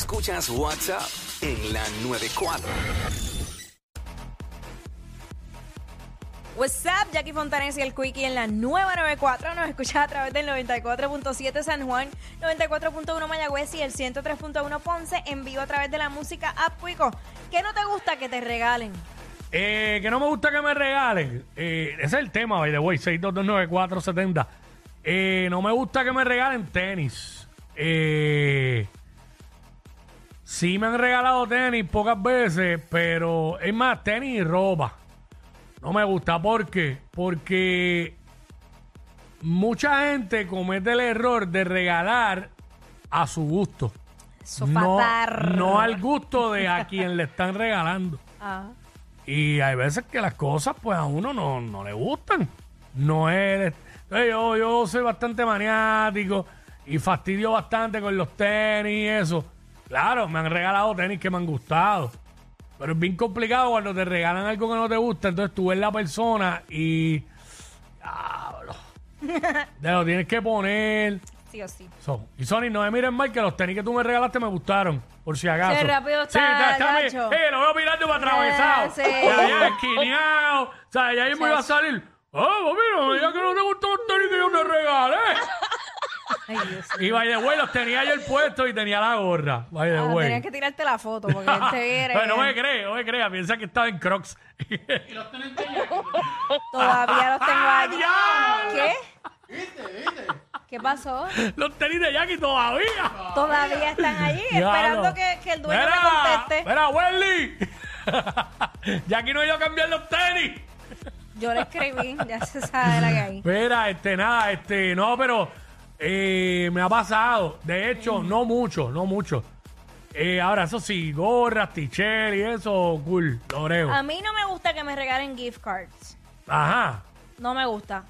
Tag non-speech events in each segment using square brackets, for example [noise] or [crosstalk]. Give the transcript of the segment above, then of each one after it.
Escuchas WhatsApp en la 94. What's up, Jackie Fontanes y el Quickie en la nueva 94. Nos escuchas a través del 94.7 San Juan, 94.1 Mayagüez y el 103.1 Ponce en vivo a través de la música App Quico. ¿Qué no te gusta que te regalen? Eh, que no me gusta que me regalen. Eh, ese es el tema, by the way, 6229470. Eh, no me gusta que me regalen tenis. Eh, sí me han regalado tenis pocas veces, pero es más, tenis y ropa. No me gusta. ¿Por qué? Porque mucha gente comete el error de regalar a su gusto. No, Sofatar. no al gusto de a quien le están regalando. [laughs] Ah. Y hay veces que las cosas, pues a uno no, no le gustan. No es. Entonces, yo, yo soy bastante maniático y fastidio bastante con los tenis y eso. Claro, me han regalado tenis que me han gustado. Pero es bien complicado cuando te regalan algo que no te gusta. Entonces tú ves la persona y. Diablo. [laughs] Te lo tienes que poner. Sí o sí. So, y Sony, no me miren mal que los tenis que tú me regalaste me gustaron, por si acaso. Sí, rápido Sí, está, está. Eh, lo veo mirando para atravesado. Eh, sí. Ya, ya, esquineado. O sea, ya mismo Sí. iba a salir. Oh, pues mira, ya que no te gustó los tenis que yo te regalé. [laughs] Ay, Dios. y by the way, los tenía yo el puesto y tenía la gorra. By the Ah, way. tenías que tirarte la foto porque él te viera. Pero no me cree, no me crea. Piensa que estaba en Crocs. [laughs] Todavía los tengo allí. ¡Ya! ¿Qué? ¿Qué pasó? los tenis de Jackie todavía. Todavía están allí Diablo. esperando que, que el dueño Mira, me conteste. Mira, Welly. [laughs] Jackie no iba a cambiar los tenis. Yo le escribí, ya se sabe la que hay. Espera, este, nada, este, no, pero eh, me ha pasado. De hecho, no mucho, no mucho. Eh, ahora, eso sí, gorras, t-shirt y eso, cool, lo creo. A mí no me gusta que me regalen gift cards. Ajá. No me gusta.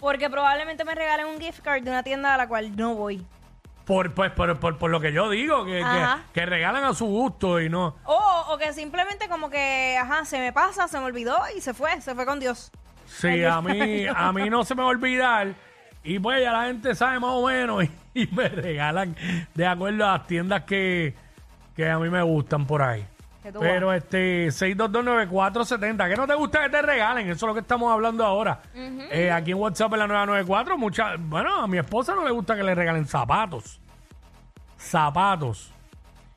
Porque probablemente me regalen un gift card de una tienda a la cual no voy. Por, pues, por, por, por lo que yo digo, que, que, Ajá. que regalan a su gusto y no. O, o que simplemente como que, ajá, se me pasa, se me olvidó y se fue, se fue con Dios. Sí, a mí, a mí no se me va a olvidar. Y pues ya la gente sabe más o menos y, [laughs] y me regalan de acuerdo a las tiendas que, que a mí me gustan por ahí. Pero este 6229470, ¿qué no te gusta que te regalen? Eso es lo que estamos hablando ahora. Eh, aquí en WhatsApp en la 994, mucha, bueno, a mi esposa no le gusta que le regalen zapatos. Zapatos.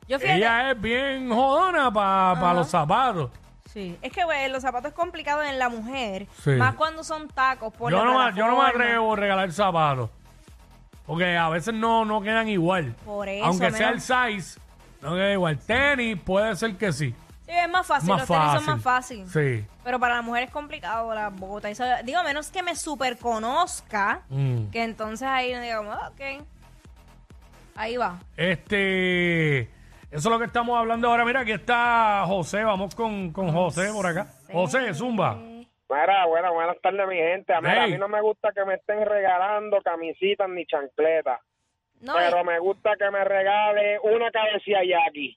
Yo Ella es bien jodona para los zapatos. Sí, es que los zapatos es complicado en la mujer, Sí. más cuando son tacos. Por Yo la no, me, yo no me plataforma. atrevo a regalar zapatos. Porque a veces no, no quedan igual. Por eso, Aunque sea el menos- size, no queda igual. Tenis puede ser que sí. Sí, es más fácil, Más los tenis fácil. son más fácil. Sí. Pero para la mujer es complicado las botas. eso- digo, a menos que me super conozca, Mm. que entonces ahí digamos, "Ah, ok. Ahí va. Este. Eso es lo que estamos hablando ahora. Mira, aquí está José. Vamos con, con José por acá. José, Zumba. Mira, bueno, buenas tardes, mi gente. A, mí- a mí no me gusta que me estén regalando camisitas ni chancletas, No, pero me gusta que me regale una cabecilla Jackie.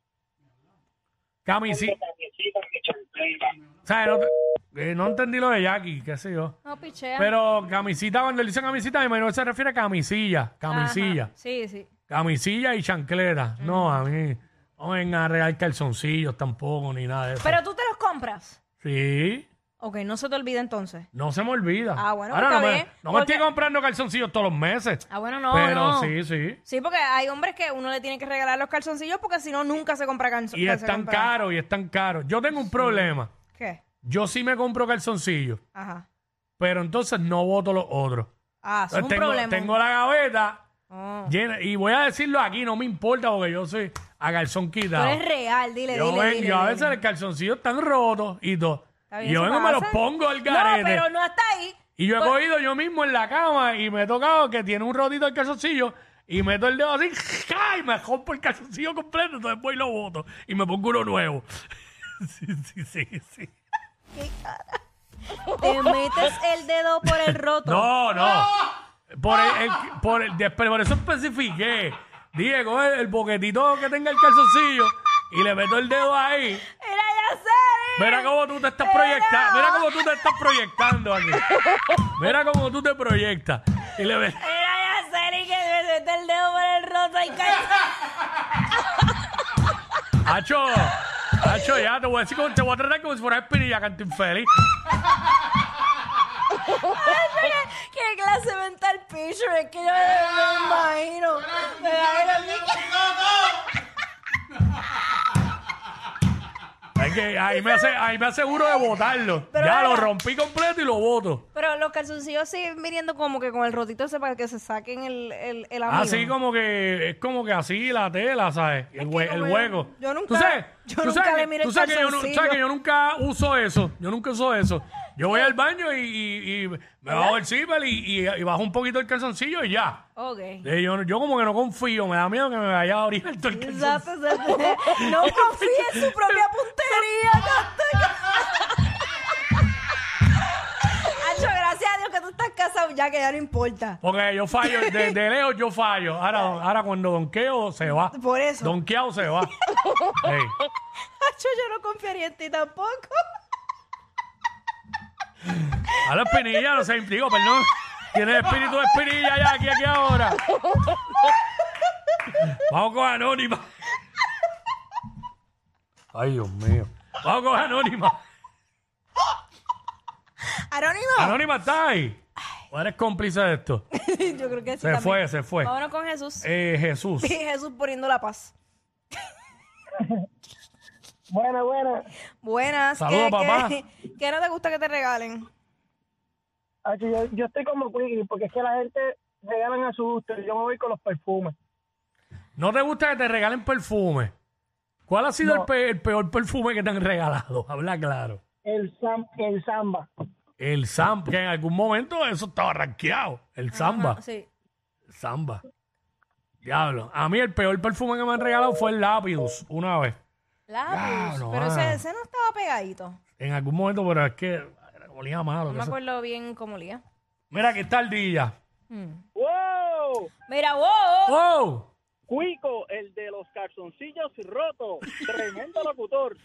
Camisi. No camisitas ni chancletas. ¿Sabes? No, te- eh, no entendí lo de Jackie, qué sé yo. no pichea. Pero camisita, cuando él dice camisita, me imagino que se refiere a camisilla. Camisilla. Ajá. Sí, sí. Camisilla y chancleta. No, a mí no vengan a regalar calzoncillos tampoco, ni nada de eso. Pero tú te los compras. sí, Ok, no se te olvida entonces. no se me olvida. Ah, bueno, Ahora está no me, bien, no me porque- estoy comprando calzoncillos todos los meses. Ah, bueno, no, pero no. sí, sí. Sí, porque hay hombres que uno le tiene que regalar los calzoncillos porque si no, nunca se compra calzoncillos. Y están caros, y están caros. Yo tengo un problema. ¿Qué? Yo sí me compro calzoncillos, Ajá. pero entonces no voto los otros. Ah, es un tengo, problema. tengo la gaveta Llena. Y voy a decirlo aquí, no me importa porque yo soy a calzón Tú quitado. eres real, dile, Yo, dile, ven- dile, yo a dile. veces el calzoncillo están rotos y todo. Está Y yo eso vengo y me los pasa. pongo al No, garete. pero no hasta ahí. Y yo he cogido yo mismo en la cama y me he tocado que tiene un rotito el calzoncillo y meto el dedo así ¡ja! y me rompo el calzoncillo completo, entonces voy y lo boto y me pongo uno nuevo. [laughs] sí, sí, sí, sí. ¿Qué cara? Te metes el dedo por el roto. No, no. Por, el, el- por, el- después- por eso especifiqué. Dije, coge el boquetito que tenga el calzoncillo y le meto el dedo ahí. Era ya sé. Mira cómo tú te estás proyectando. Mira cómo tú te estás proyectando aquí. Mira cómo tú te proyectas. Y le metes. Era ya sé que me mete el dedo por el roto y cae. Hacho, Hacho, ya te voy a decir como, te voy a tratar como si fuera espinilla, canto infeliz. ¿Qué clase mental picture? Es que yo me, me imagino. Me imagino Es que ahí me, hace, ahí me aseguro de botarlo. Pero ya lo rompí completo y lo boto. Pero los calzoncillos siguen viniendo como que con el rotito ese para que se saquen el, el, el amigo. Así como que, es como que así la tela, ¿sabes? El, hue- el hueco. yo nunca- ¿Tú sabes? yo tú nunca sabes le tú el sabes que yo, no- calzoncillo. sabes que yo nunca uso eso. Yo nunca uso eso. Yo voy al baño y, y- y me bajo el zipper y, y- y bajo un poquito el calzoncillo y ya. Ok. Eh, Yo, yo como que no confío, me da miedo que me vaya a abrir todo el calzoncillo. Exacto, exacto. No [laughs] confíe en su propia puntería. Hacho, [laughs] gracias a Dios que tú estás casado ya, que ya no importa. Porque yo fallo, de, de [laughs] lejos yo fallo. Ahora, ahora cuando donqueo se va. Por eso. Donkeado se va. Hacho, yo no confiaría en ti tampoco. A la espinilla, no sé, digo, perdón. Tiene espíritu de espinilla ya aquí, aquí ahora. Vamos con Anónima. Ay, Dios mío. Vamos con Anónima. Anónimo. Anónima está ahí. ¿O eres cómplice de esto? [laughs] yo creo que sí. Se también. fue, se fue. Vámonos con Jesús. Eh, Jesús. Y [laughs] Jesús poniendo la paz. [laughs] Buena, buena. Buenas. Saludos, ¿qué- papá. qué- [laughs] ¿Qué no te gusta que te regalen? Aquí yo, yo estoy como Quickie, porque es que la gente regalan a su gusto. y Yo me voy con los perfumes. ¿No te gusta que te regalen perfume? ¿Cuál ha sido No. el, pe- el peor perfume que te han regalado? [laughs] Habla claro. El, sam, el samba. El samba, que en algún momento eso estaba rankeado. El samba. Ajá, sí. Samba. Diablo. A mí el peor perfume que me han regalado fue el Lapidus, una vez. Lápiz. Pero mano. ese, ese no estaba pegadito. En algún momento, pero es que era- olía malo. No que me eso- acuerdo bien cómo olía. Mira, aquí está el día. Mm. ¡Wow! Mira, wow. ¡Oh! Cuico, el de los calzoncillos rotos. Tremendo locutor.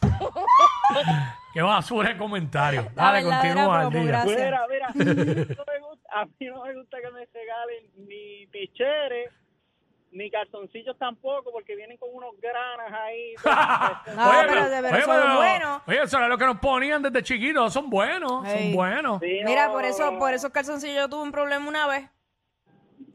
[laughs] ¡Qué basura de comentario! Dale, verdadera continúa el promo, día. gracias. Mira, mira, a mí, no me gusta, a mí no me gusta que me regalen ni picheres, ni calzoncillos tampoco, porque vienen con unos granas ahí. [laughs] No, pero- pero son buenos. Oye, eso era lo que nos ponían desde chiquitos. Son buenos, Ey. son buenos. Sí, Mira, no, por eso, no, por esos calzoncillos yo tuve un problema una vez.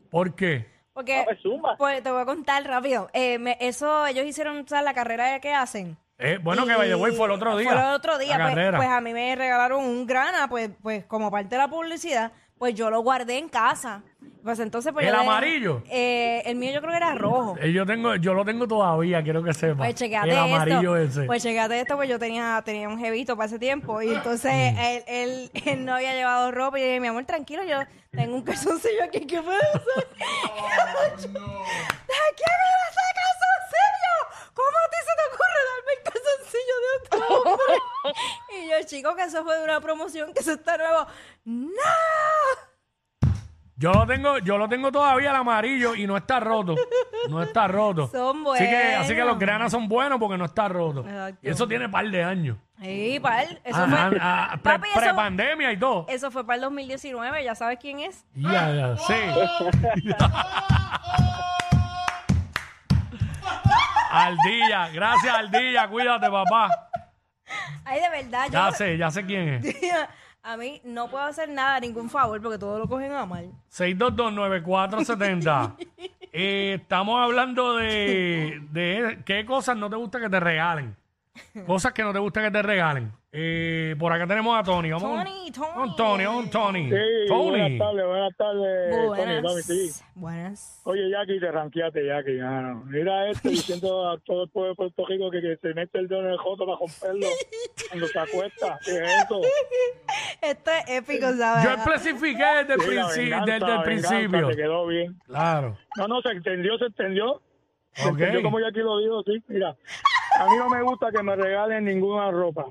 ¿Por qué? Porque, no, pues, pues, te voy a contar rápido. Eh, me- eso, ellos hicieron, ¿sabes? La carrera que hacen. Eh, bueno, que way fue el otro día. Fue el otro día. Pues, pues a mí me regalaron un grana, pues, pues como parte de la publicidad, pues yo lo guardé en casa. Pues entonces, pues ¿El yo le- amarillo? Eh, el mío yo creo que era rojo. Eh, yo tengo, yo lo tengo todavía, quiero que sepa. Pues chequeate el amarillo esto. ese. Pues chequeate esto, pues yo tenía, tenía un jevito para ese tiempo. Y entonces Mm. él, él, [laughs] él no había llevado ropa. Y yo dije, mi amor, tranquilo, yo tengo un calzoncillo aquí. ¿Qué puedo hacer? ¿De quién era ese calzoncillo? ¿Cómo a ti se te ocurre darme el calzoncillo de otro hombre? [laughs] y yo, chico, que eso fue de una promoción, que eso está nuevo. ¡No! Yo lo tengo, yo lo tengo todavía el amarillo y no está roto. No está roto. [laughs] Son Así que, así que buenos. los granas son buenos porque no está roto. Exacto. Y eso tiene par de años. Sí, pal. Eso Ah, fue. ah, ah, pre, Papi, eso- prepandemia y todo. Eso fue para el 2019, ya sabes quién es. Ya, ya, sí. [laughs] Aldilla, gracias Aldilla, cuídate papá. Ay, de verdad, yo. Ya sé, ya sé quién es. [laughs] A mí no puedo hacer nada, ningún favor, porque todo lo cogen a mal. 6229470. [laughs] Eh, estamos hablando de, de qué cosas no te gusta que te regalen. Cosas que no te gusta que te regalen. Eh, por acá tenemos a Tony. Vamos Tony, Tony. con Tony, con Tony. Sí, Tony. buenas tardes, buenas tardes, Tony, Buenas. Tony, sí. Buenas. Oye, Jackie, te ranqueaste, Jackie. mano. Mira esto [laughs] diciendo a todo el pueblo de Puerto Rico que, que se mete el dedo en el joto para romperlo cuando se acuesta. ¿Qué es eso? Esto es épico, ¿sabes? Yo especifiqué desde el, Sí, la princi- venganza, desde el principio. Te quedó bien. Claro. No, no, se entendió, se entendió. Se Ok. entendió como Jackie lo dijo, sí. Mira, a mí no me gusta que me regalen ninguna ropa.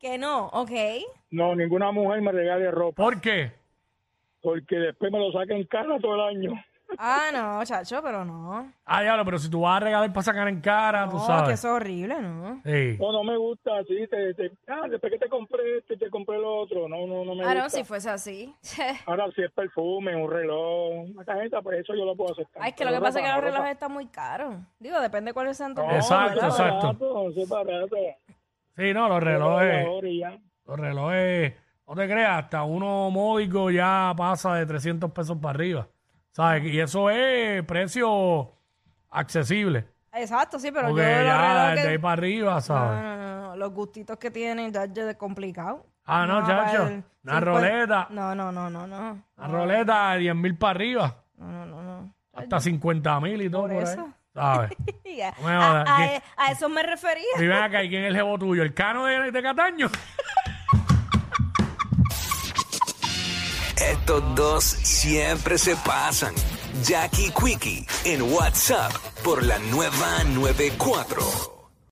Que no, ok. No, ninguna mujer me regale ropa. ¿Por qué? Porque después me lo saquen cara todo el año. [laughs] Ah, no, chacho, pero no. Ah, diablo, pero si tú vas a regalar para sacar en cara, tú No, que sabes. eso es horrible, ¿no? Sí. No, no me gusta, sí, te, te, ah, después que te compré esto y te compré lo otro, no, no, no me Ah, gusta. no, si fuese así. [laughs] Ahora si es perfume, un reloj, una cajita, pues eso yo lo puedo aceptar. Ay, es que lo Pero que pasa es que ropa, los ropa. relojes están muy caros. Digo, depende cuáles sean tus No, Exacto, ¿verdad? eso es exacto. barato, eso es barato. Sí, no, los relojes. Los relojes, no te creas, hasta uno módico ya pasa de 300 pesos para arriba. ¿Sabes? Y eso es precio accesible. Exacto, sí, pero Porque yo los ya relojes... de ahí para arriba, No, ¿sabes? no, no, no, los gustitos que tienen ya es complicado. Ah, no, chacho. para el Una 50 roleta. No, no, no, no, no. La roleta, 10 mil para arriba. No, no, no, no. Hasta 50 mil y todo Por por, eso. Ahí. ¿Sabes? [laughs] Ya. No me jodas, a, ¿qué? a- a eso me refería. y ven acá, ¿y quién es el jevo tuyo? ¿El cano de, de Cataño? Estos dos siempre se pasan. Jackie Quickie en WhatsApp por la nueva 94.